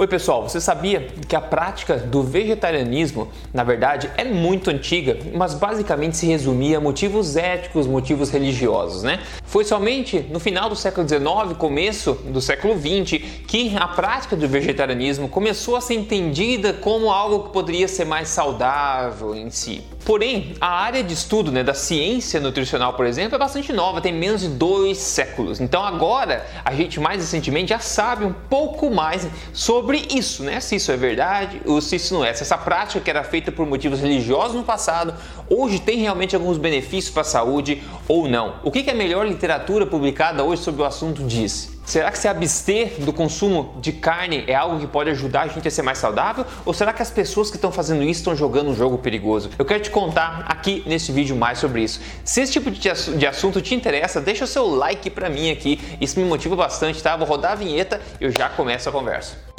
Oi, pessoal, você sabia que a prática do vegetarianismo, na verdade, é muito antiga, mas basicamente se resumia a motivos éticos, motivos religiosos, né? Foi somente no final do século XIX, começo do século XX, que a prática do vegetarianismo começou a ser entendida como algo que poderia ser mais saudável em si. Porém, a área de estudo né, da ciência nutricional, por exemplo, é bastante nova, tem menos de dois séculos. Então agora a gente mais recentemente já sabe um pouco mais sobre isso, né? Se isso é verdade ou se isso não é. Se essa prática que era feita por motivos religiosos no passado, hoje tem realmente alguns benefícios para a saúde ou não. O que, a melhor literatura publicada hoje sobre o assunto diz? Será que se abster do consumo de carne é algo que pode ajudar a gente a ser mais saudável? Ou será que as pessoas que estão fazendo isso estão jogando um jogo perigoso? Eu quero te contar aqui nesse vídeo mais sobre isso. Se esse tipo de assunto te interessa, deixa o seu like para mim aqui, isso me motiva bastante, tá? Vou rodar a vinheta e eu já começo a conversa.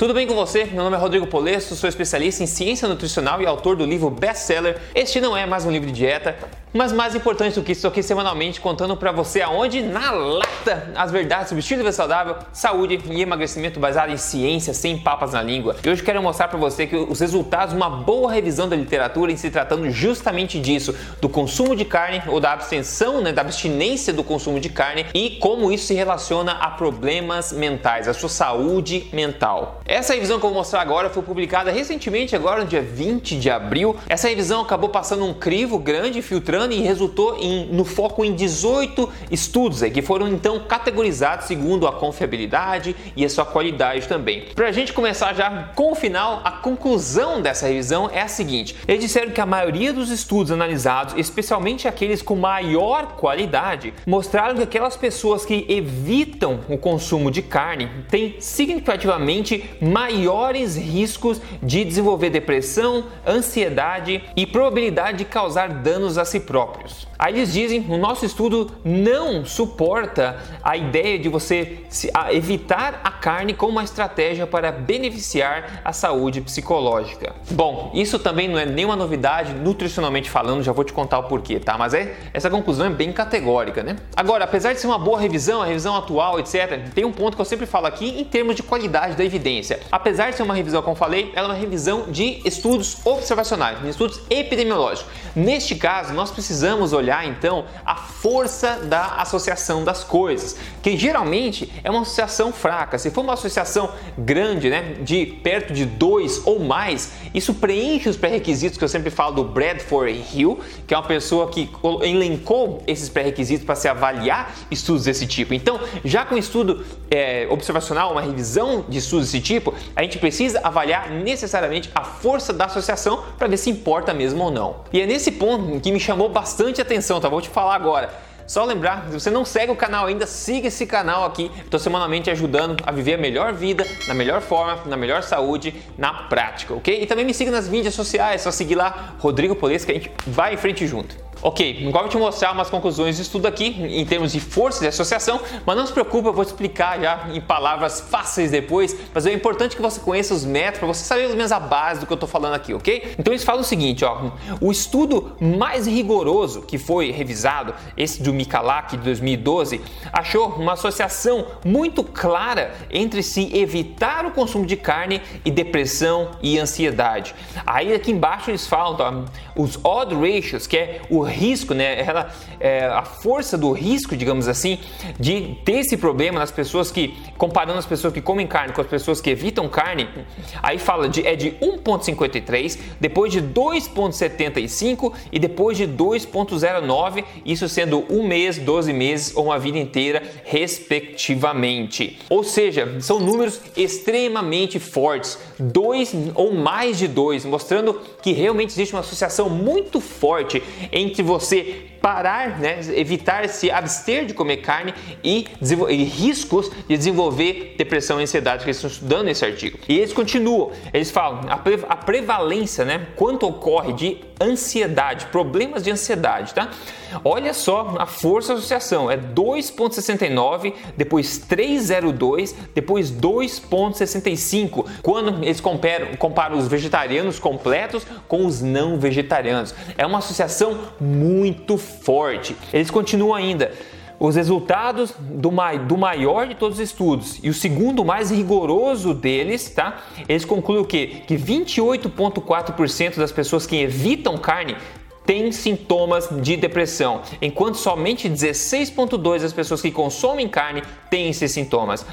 Tudo bem com você? Meu nome é Rodrigo Polesso, sou especialista em ciência nutricional e autor do livro best-seller Este Não É Mais Um Livro de Dieta, mas mais importante do que isso, aqui semanalmente contando para você aonde na lata as verdades sobre estilo de vida saudável, saúde e emagrecimento baseado em ciência, sem papas na língua. E hoje quero mostrar para você que os resultados de uma boa revisão da literatura em se tratando justamente disso, do consumo de carne ou da abstenção, né, da abstinência do consumo de carne e como isso se relaciona a problemas mentais, a sua saúde mental. Essa revisão que eu vou mostrar agora foi publicada recentemente, agora no dia 20 de abril. Essa revisão acabou passando um crivo grande, filtrando e resultou em, no foco em 18 estudos que foram então categorizados segundo a confiabilidade e a sua qualidade também. Para a gente começar já com o final, a conclusão dessa revisão é a seguinte: eles disseram que a maioria dos estudos analisados, especialmente aqueles com maior qualidade, mostraram que aquelas pessoas que evitam o consumo de carne têm significativamente maiores riscos de desenvolver depressão, ansiedade e probabilidade de causar danos a si próprios. Aí eles dizem: o nosso estudo não suporta a ideia de você evitar a carne como uma estratégia para beneficiar a saúde psicológica. Bom, isso também não é nenhuma novidade nutricionalmente falando, já vou te contar o porquê, tá? Mas é essa conclusão é bem categórica, né? Agora, apesar de ser uma boa revisão, a revisão atual, etc., tem um ponto que eu sempre falo aqui em termos de qualidade da evidência. Apesar de ser uma revisão, como falei, ela é uma revisão de estudos observacionais, de estudos epidemiológicos. Neste caso, nós precisamos olhar então a força da associação das coisas, que geralmente é uma associação fraca. Se for uma associação grande, né, de perto de dois ou mais, isso preenche os pré-requisitos que eu sempre falo do Bradford Hill, que é uma pessoa que elencou esses pré-requisitos para se avaliar estudos desse tipo. Então, já com estudo é, observacional, uma revisão de estudos desse tipo, a gente precisa avaliar necessariamente a força da associação para ver se importa mesmo ou não. E é nesse ponto que me chamou bastante atenção atenção, tá? Vou te falar agora. Só lembrar, se você não segue o canal ainda, siga esse canal aqui. Estou semanalmente ajudando a viver a melhor vida, na melhor forma, na melhor saúde, na prática, ok? E também me siga nas mídias sociais, só seguir lá Rodrigo Polesco que a gente vai em frente junto. Ok, agora vou te mostrar umas conclusões de estudo aqui em termos de força de associação, mas não se preocupe, eu vou explicar já em palavras fáceis depois, mas é importante que você conheça os métodos para você saber pelo menos a base do que eu estou falando aqui, ok? Então eles falam o seguinte, ó, o estudo mais rigoroso que foi revisado, esse do Michalak de 2012, achou uma associação muito clara entre se evitar o consumo de carne e depressão e ansiedade. Aí aqui embaixo eles falam ó, os odd ratios, que é o risco, né? Ela, é, a força do risco, digamos assim, de ter esse problema nas pessoas que, comparando as pessoas que comem carne com as pessoas que evitam carne, aí fala de é de 1,53, depois de 2,75 e depois de 2,09, isso sendo um mês, 12 meses ou uma vida inteira, respectivamente. Ou seja, são números extremamente fortes, dois ou mais de dois, mostrando que realmente existe uma associação muito forte entre você parar, né, evitar se abster de comer carne e, e riscos de desenvolver depressão e ansiedade, que eles estão estudando nesse artigo. E eles continuam, eles falam a, pre a prevalência, né, quanto ocorre de ansiedade, problemas de ansiedade, tá? Olha só a força da associação, é 2.69, depois 3.02, depois 2.65, quando eles comparam, comparam os vegetarianos completos com os não vegetarianos. É uma associação muito forte. Eles continuam ainda os resultados do, do, maior de todos os estudos e o segundo mais rigoroso deles, tá? Eles concluem o quê? Que 28,4% das pessoas que evitam carne têm sintomas de depressão, enquanto somente 16,2% das pessoas que consomem carne têm esses sintomas.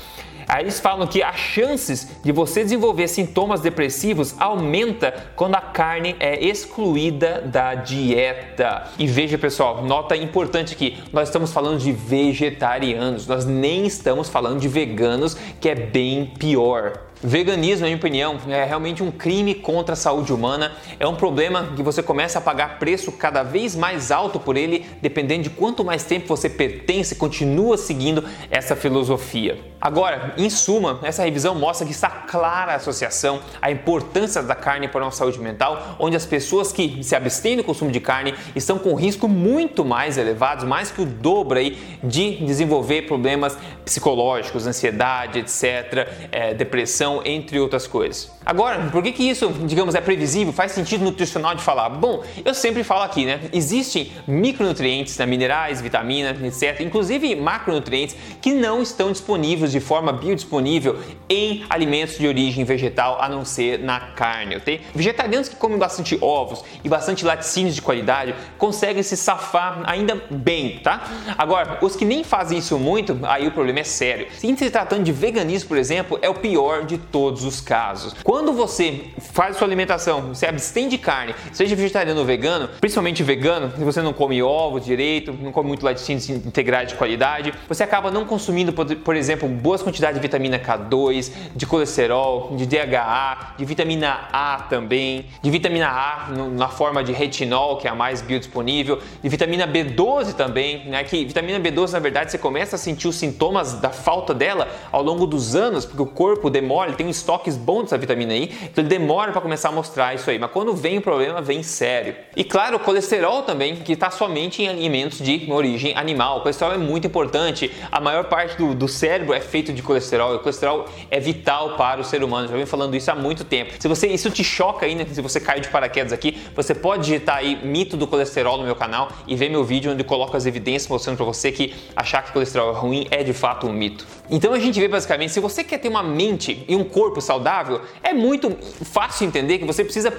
Aí eles falam que as chances de você desenvolver sintomas depressivos aumenta quando a carne é excluída da dieta. E veja, pessoal, nota importante aqui, nós estamos falando de vegetarianos, nós nem estamos falando de veganos, que é bem pior. Veganismo, na minha opinião, é realmente um crime contra a saúde humana. É um problema que você começa a pagar preço cada vez mais alto por ele, dependendo de quanto mais tempo você pertence e continua seguindo essa filosofia. Agora, em suma, essa revisão mostra que está clara a associação, a importância da carne para a nossa saúde mental, onde as pessoas que se abstêm do consumo de carne estão com risco muito mais elevados, mais que o dobro aí, de desenvolver problemas psicológicos, ansiedade, etc., é, depressão, entre outras coisas. Agora, por que, que isso, digamos, é previsível, faz sentido nutricional de falar? Bom, eu sempre falo aqui, né? Existem micronutrientes, né, minerais, vitaminas, etc., inclusive macronutrientes que não estão disponíveis de forma biodisponível em alimentos de origem vegetal, a não ser na carne, ok? Vegetarianos que comem bastante ovos e bastante laticínios de qualidade conseguem se safar ainda bem, tá? Agora, os que nem fazem isso muito, aí o problema é sério. Se tratando de veganismo, por exemplo, é o pior de todos os casos. Quando quando você faz sua alimentação, você abstém de carne, seja vegetariano ou vegano, principalmente vegano, se você não come ovos direito, não come muito laticínios integrais de qualidade, você acaba não consumindo, por exemplo, boas quantidades de vitamina K2, de colesterol, de DHA, de vitamina A também, de vitamina A na forma de retinol, que é a mais biodisponível, de vitamina B12 também, né? Que vitamina B12, na verdade, você começa a sentir os sintomas da falta dela ao longo dos anos, porque o corpo demora, ele tem um estoques bom dessa vitamina I, então ele demora para começar a mostrar isso aí, mas quando vem o problema, vem sério. E claro, o colesterol também, que está somente em alimentos de origem animal. O colesterol é muito importante, a maior parte do, do cérebro é feito de colesterol, o colesterol é vital para o ser humano. Já venho falando isso há muito tempo. Se você isso te choca ainda, se você caiu de paraquedas aqui, você pode digitar aí mito do colesterol no meu canal e ver meu vídeo onde eu coloco as evidências mostrando para você que achar que colesterol é ruim é de fato um mito. Então a gente vê basicamente, se você quer ter uma mente e um corpo saudável, é muito fácil entender que você precisa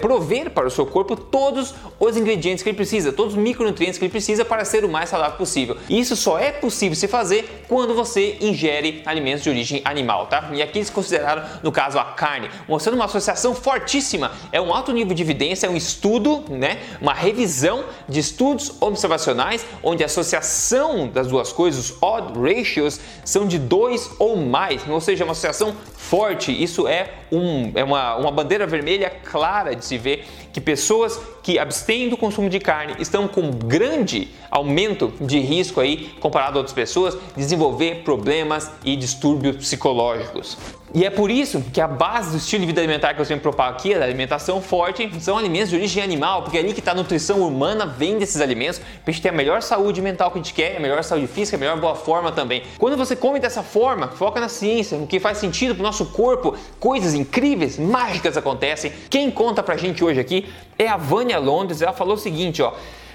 prover para o seu corpo todos os ingredientes que ele precisa, todos os micronutrientes que ele precisa para ser o mais saudável possível. E isso só é possível se fazer quando você ingere alimentos de origem animal, tá? E aqui eles consideraram, no caso, a carne, mostrando uma associação fortíssima. É um alto nível de evidência, é um estudo, né? Uma revisão de estudos observacionais onde a associação das duas coisas, os odd ratios, são de dois ou mais, ou seja, uma associação forte. Isso é, um, é uma, uma bandeira vermelha clara de se ver que pessoas que abstêm do consumo de carne estão com grande aumento de risco aí comparado a outras pessoas desenvolver problemas e distúrbios psicológicos. E é por isso que a base do estilo de vida alimentar que eu sempre propago aqui, da alimentação forte, são alimentos de origem animal, porque é ali que está a nutrição humana vem desses alimentos, para a gente ter a melhor saúde mental que a gente quer, a melhor saúde física, a melhor boa forma também. Quando você come dessa forma, foca na ciência, no que faz sentido para o nosso corpo, coisas incríveis, mágicas acontecem. Quem conta pra gente hoje aqui é a Vânia Londres, ela falou o seguinte, ó.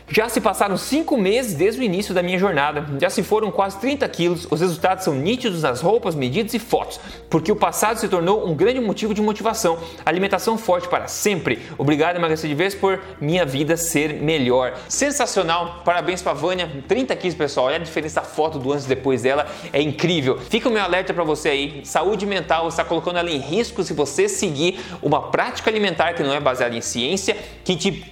Já se passaram cinco meses desde o início da minha jornada, já se foram quase 30 quilos, os resultados são nítidos nas roupas, medidas e fotos, porque o passado se tornou um grande motivo de motivação. Alimentação forte para sempre. Obrigado, emagrecer de vez, por minha vida ser melhor. Sensacional, parabéns para Vânia, 30 quilos, pessoal. Olha a diferença da foto do antes e depois dela, é incrível. Fica o meu alerta para você aí: saúde mental está colocando ela em risco se você seguir uma prática alimentar que não é baseada em ciência, que te,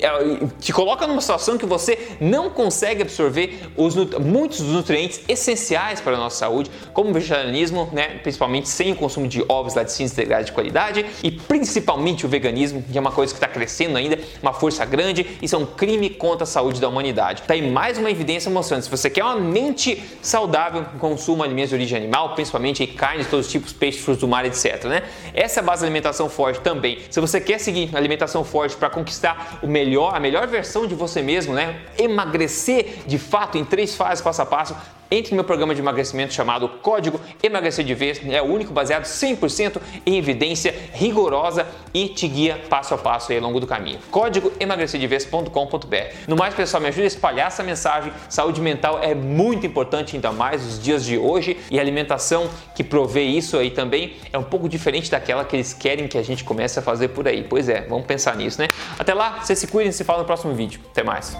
eh, te coloca numa situação situação que você não consegue absorver os, muitos dos nutrientes essenciais para a nossa saúde, como o vegetarianismo, né, principalmente sem o consumo de ovos, laticínios integrados de qualidade e principalmente o veganismo, que é uma coisa que está crescendo ainda, uma força grande, isso é um crime contra a saúde da humanidade. Tá aí mais uma evidência mostrando, se você quer uma mente saudável, consuma alimentos de origem animal, principalmente carne de todos os tipos, peixes, frutos do mar, etc. Né? Essa é a base da alimentação forte também. Se você quer seguir alimentação forte para conquistar o melhor, a melhor versão de você mesmo, né? Emagrecer de fato em três fases passo a passo, entre no meu programa de emagrecimento chamado Código Emagrecer de Vez, é o único baseado 100% em evidência rigorosa e te guia passo a passo ao longo do caminho. Código emagrecerdevez.com.br. No mais, pessoal, me ajude a espalhar essa mensagem. Saúde mental é muito importante, ainda mais nos dias de hoje, e a alimentação que provê isso aí também é um pouco diferente daquela que eles querem que a gente comece a fazer por aí. Pois é, vamos pensar nisso, né? Até lá, vocês se cuidem e se falam no próximo vídeo. Até mais.